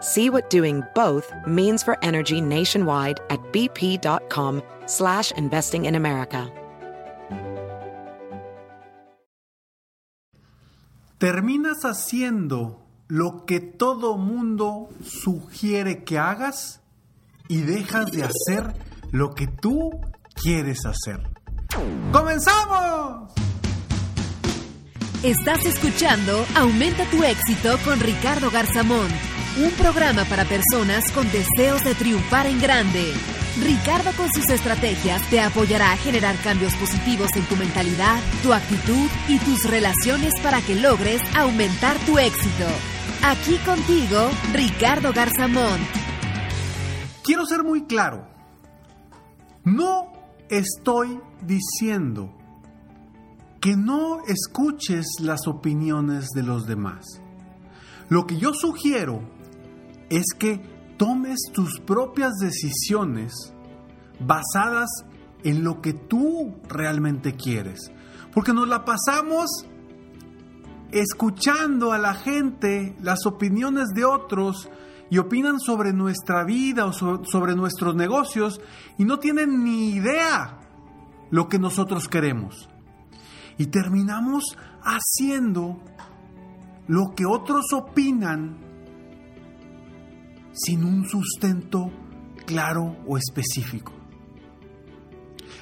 See what doing both means for energy nationwide at bp.com slash investing in America. ¿Terminas haciendo lo que todo mundo sugiere que hagas y dejas de hacer lo que tú quieres hacer? ¡Comenzamos! Estás escuchando Aumenta tu éxito con Ricardo Garzamón, un programa para personas con deseos de triunfar en grande. Ricardo con sus estrategias te apoyará a generar cambios positivos en tu mentalidad, tu actitud y tus relaciones para que logres aumentar tu éxito. Aquí contigo, Ricardo Garzamón. Quiero ser muy claro. No estoy diciendo que no escuches las opiniones de los demás. Lo que yo sugiero es que tomes tus propias decisiones basadas en lo que tú realmente quieres. Porque nos la pasamos escuchando a la gente las opiniones de otros y opinan sobre nuestra vida o sobre nuestros negocios y no tienen ni idea lo que nosotros queremos. Y terminamos haciendo lo que otros opinan sin un sustento claro o específico.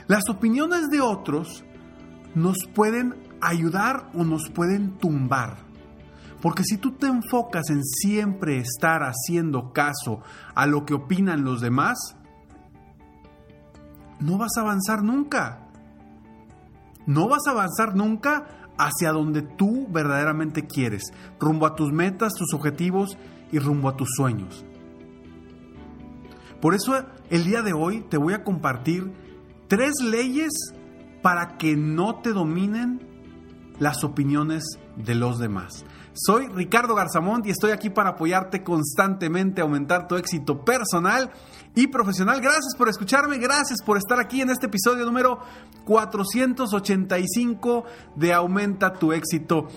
Las opiniones de otros nos pueden ayudar o nos pueden tumbar. Porque si tú te enfocas en siempre estar haciendo caso a lo que opinan los demás, no vas a avanzar nunca. No vas a avanzar nunca hacia donde tú verdaderamente quieres, rumbo a tus metas, tus objetivos y rumbo a tus sueños. Por eso el día de hoy te voy a compartir tres leyes para que no te dominen las opiniones de los demás. Soy Ricardo Garzamont y estoy aquí para apoyarte constantemente, aumentar tu éxito personal y profesional. Gracias por escucharme, gracias por estar aquí en este episodio número 485 de Aumenta tu éxito.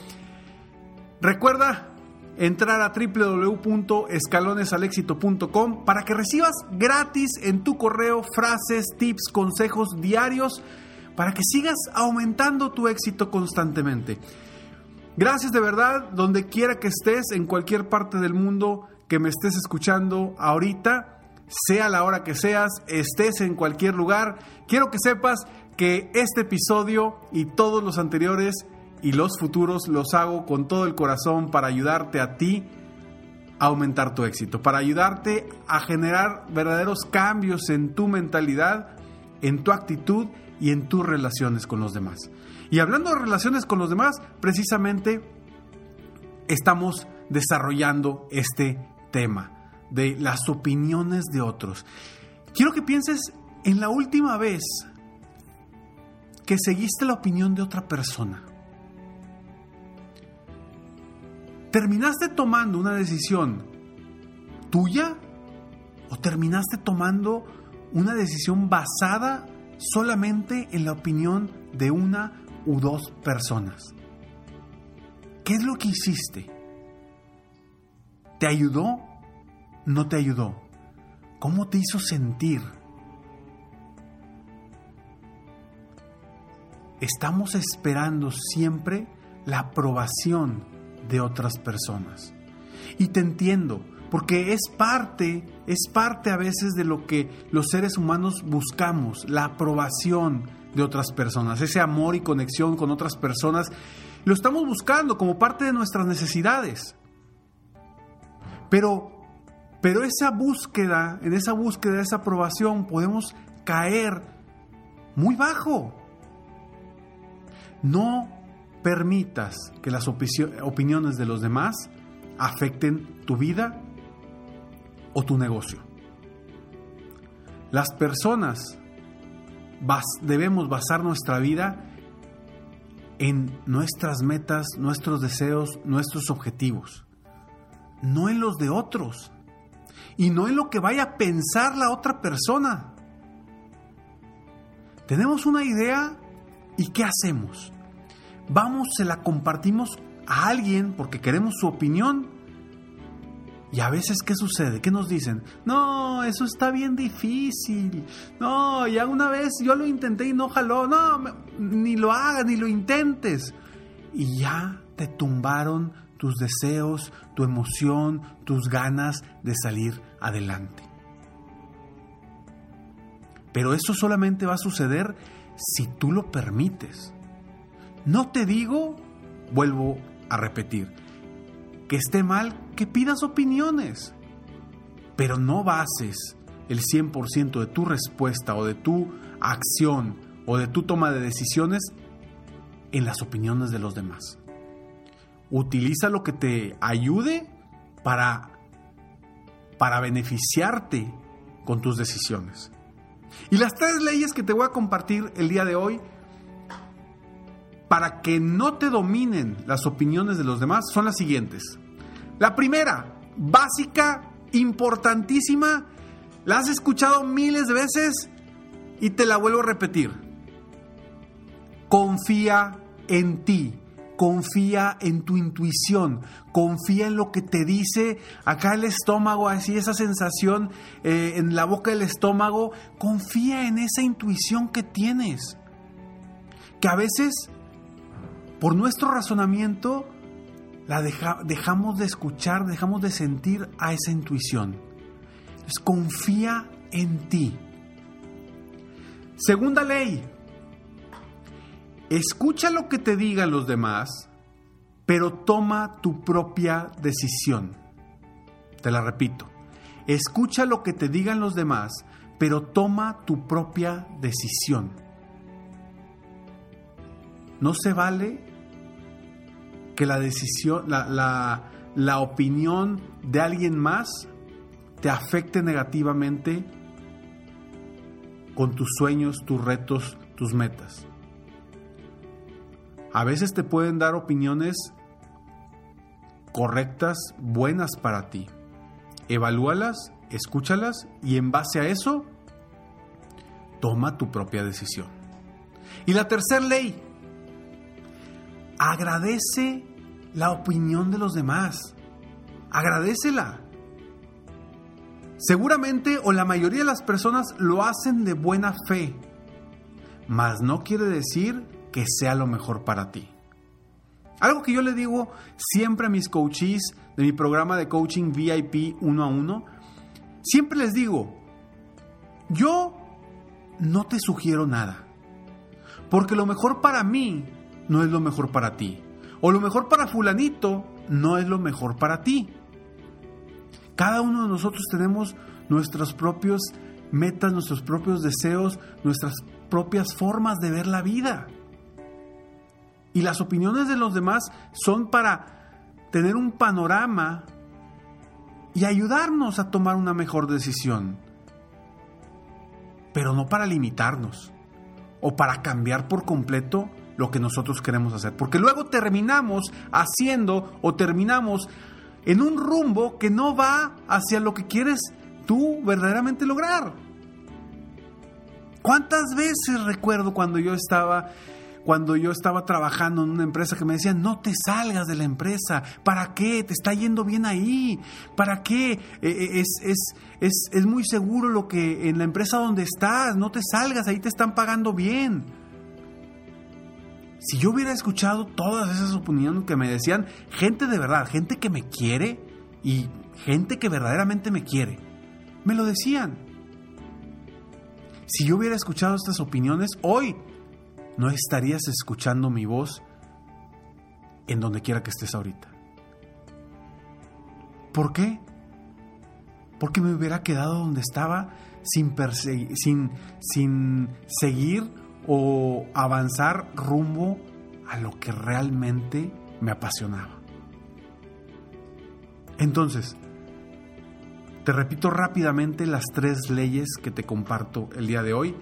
Recuerda entrar a www.escalonesalexito.com para que recibas gratis en tu correo frases, tips, consejos diarios para que sigas aumentando tu éxito constantemente. Gracias de verdad, donde quiera que estés, en cualquier parte del mundo que me estés escuchando ahorita, sea la hora que seas, estés en cualquier lugar, quiero que sepas que este episodio y todos los anteriores y los futuros los hago con todo el corazón para ayudarte a ti a aumentar tu éxito, para ayudarte a generar verdaderos cambios en tu mentalidad, en tu actitud y en tus relaciones con los demás. Y hablando de relaciones con los demás, precisamente estamos desarrollando este tema de las opiniones de otros. Quiero que pienses en la última vez que seguiste la opinión de otra persona. ¿Terminaste tomando una decisión tuya o terminaste tomando una decisión basada solamente en la opinión de una u dos personas. ¿Qué es lo que hiciste? ¿Te ayudó? ¿No te ayudó? ¿Cómo te hizo sentir? Estamos esperando siempre la aprobación de otras personas. Y te entiendo, porque es parte, es parte a veces de lo que los seres humanos buscamos, la aprobación de otras personas, ese amor y conexión con otras personas. Lo estamos buscando como parte de nuestras necesidades. Pero, pero esa búsqueda, en esa búsqueda de esa aprobación, podemos caer muy bajo. No permitas que las opiniones de los demás afecten tu vida o tu negocio. Las personas debemos basar nuestra vida en nuestras metas, nuestros deseos, nuestros objetivos, no en los de otros y no en lo que vaya a pensar la otra persona. Tenemos una idea y ¿qué hacemos? Vamos, se la compartimos a alguien porque queremos su opinión y a veces, ¿qué sucede? ¿Qué nos dicen? No, eso está bien difícil. No, ya una vez yo lo intenté y no jaló. No, ni lo hagas, ni lo intentes. Y ya te tumbaron tus deseos, tu emoción, tus ganas de salir adelante. Pero eso solamente va a suceder si tú lo permites. No te digo, vuelvo a repetir, que esté mal, que pidas opiniones, pero no bases el 100% de tu respuesta o de tu acción o de tu toma de decisiones en las opiniones de los demás. Utiliza lo que te ayude para, para beneficiarte con tus decisiones. Y las tres leyes que te voy a compartir el día de hoy para que no te dominen las opiniones de los demás son las siguientes. La primera, básica, importantísima, la has escuchado miles de veces y te la vuelvo a repetir. Confía en ti, confía en tu intuición, confía en lo que te dice acá el estómago, así esa sensación eh, en la boca del estómago, confía en esa intuición que tienes. Que a veces por nuestro razonamiento la dejamos de escuchar, dejamos de sentir a esa intuición. Confía en ti. Segunda ley. Escucha lo que te digan los demás, pero toma tu propia decisión. Te la repito. Escucha lo que te digan los demás, pero toma tu propia decisión. No se vale que la decisión, la, opinión de alguien más te afecte negativamente con tus sueños, tus retos, tus metas. A veces te pueden dar opiniones correctas, buenas para ti. Evalúalas, escúchalas y en base a eso, toma tu propia decisión. Y la tercera ley, agradece la opinión de los demás. Agradecela. Seguramente o la mayoría de las personas lo hacen de buena fe, mas no quiere decir que sea lo mejor para ti. Algo que yo le digo siempre a mis coaches de mi programa de coaching VIP uno a uno, siempre les digo, yo no te sugiero nada, porque lo mejor para mí no es lo mejor para ti. O lo mejor para fulanito no es lo mejor para ti. Cada uno de nosotros tenemos nuestros propios metas, nuestros propios deseos, nuestras propias formas de ver la vida. Y las opiniones de los demás son para tener un panorama y ayudarnos a tomar una mejor decisión. Pero no para limitarnos o para cambiar por completo lo que nosotros queremos hacer. Porque luego terminamos haciendo o terminamos en un rumbo que no va hacia lo que quieres tú verdaderamente lograr. ¿Cuántas veces recuerdo cuando yo estaba cuando yo estaba trabajando en una empresa que me decían, no te salgas de la empresa, ¿para qué? Te está yendo bien ahí, ¿para qué? Eh, eh, es, es, es, es muy seguro lo que en la empresa donde estás, no te salgas, ahí te están pagando bien. Si yo hubiera escuchado todas esas opiniones que me decían, gente de verdad, gente que me quiere y gente que verdaderamente me quiere, me lo decían. Si yo hubiera escuchado estas opiniones, hoy no estarías escuchando mi voz en donde quiera que estés ahorita. ¿Por qué? Porque me hubiera quedado donde estaba sin, sin, sin seguir o avanzar rumbo a lo que realmente me apasionaba. Entonces, te repito rápidamente las tres leyes que te comparto el día de hoy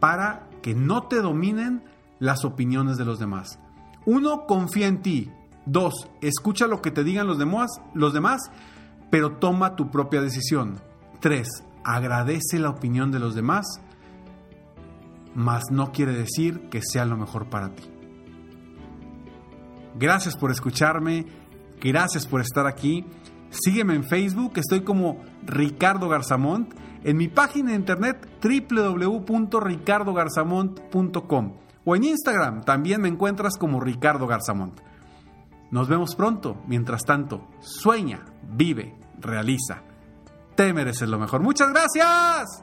para que no te dominen las opiniones de los demás. Uno, confía en ti. Dos, escucha lo que te digan los demás, los demás, pero toma tu propia decisión. Tres, agradece la opinión de los demás, mas no quiere decir que sea lo mejor para ti. Gracias por escucharme, gracias por estar aquí. Sígueme en Facebook, estoy como Ricardo Garzamont, en mi página de internet www.ricardogarzamont.com o en Instagram también me encuentras como Ricardo Garzamont. Nos vemos pronto, mientras tanto, sueña, vive, realiza. Te mereces lo mejor. Muchas gracias.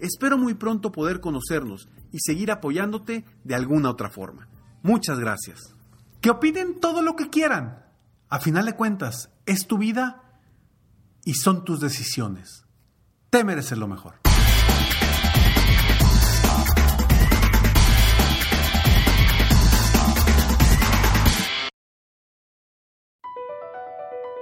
Espero muy pronto poder conocernos y seguir apoyándote de alguna otra forma. Muchas gracias. Que opinen todo lo que quieran. A final de cuentas, es tu vida y son tus decisiones. Te mereces lo mejor.